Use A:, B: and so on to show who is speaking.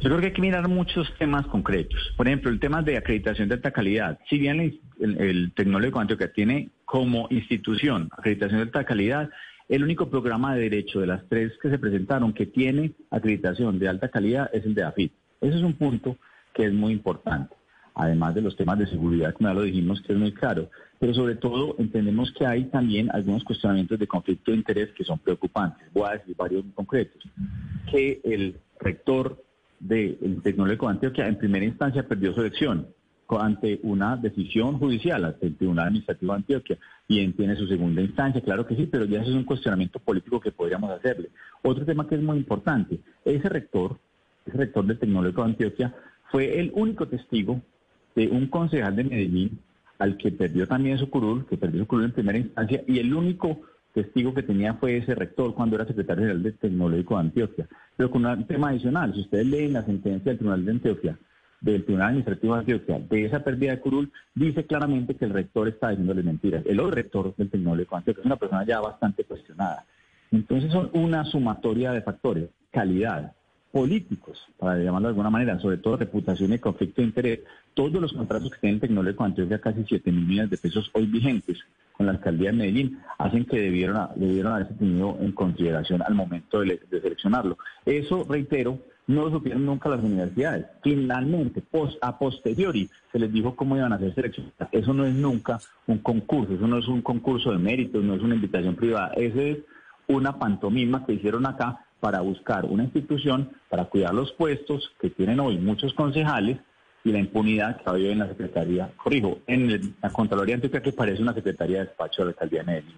A: Yo creo que hay que mirar muchos temas concretos. Por ejemplo, el tema de acreditación de alta calidad. Si bien el, el, el Antioquia tiene como institución acreditación de alta calidad, el único programa de derecho de las tres que se presentaron que tiene acreditación de alta calidad es el de AFIT. Ese es un punto que es muy importante además de los temas de seguridad, como ya lo dijimos, que es muy claro. Pero sobre todo entendemos que hay también algunos cuestionamientos de conflicto de interés que son preocupantes. Voy a decir varios concretos. Que el rector del Tecnológico de Antioquia en primera instancia perdió su elección ante una decisión judicial, ante el Tribunal Administrativo de Antioquia, y tiene su segunda instancia, claro que sí, pero ya eso es un cuestionamiento político que podríamos hacerle. Otro tema que es muy importante, ese rector, ese rector del Tecnológico de Antioquia, fue el único testigo de un concejal de Medellín al que perdió también su curul, que perdió su curul en primera instancia, y el único testigo que tenía fue ese rector cuando era secretario general del Tecnológico de Antioquia. Pero con un tema adicional, si ustedes leen la sentencia del Tribunal de Antioquia, del Tribunal Administrativo de Antioquia, de esa pérdida de curul, dice claramente que el rector está diciéndole mentiras. El otro rector del Tecnológico de Antioquia es una persona ya bastante cuestionada. Entonces son una sumatoria de factores, calidad, políticos, para llamarlo de alguna manera, sobre todo reputación y conflicto de interés, todos los contratos que tienen Tecnológico Antioquia, casi 7 mil millones de pesos hoy vigentes con la alcaldía de Medellín, hacen que debieron, debieron haberse tenido en consideración al momento de, seleccionarlo. Eso, reitero, no lo supieron nunca las universidades. Finalmente, post, a posteriori, se les dijo cómo iban a ser seleccionadas. Eso no es nunca un concurso, eso no es un concurso de méritos, no es una invitación privada. Eso es una pantomima que hicieron acá para buscar una institución para cuidar los puestos que tienen hoy muchos concejales y la impunidad que había en la Secretaría, corrijo, en la Contraloría que parece una Secretaría de Despacho de la Alcaldía de Medellín.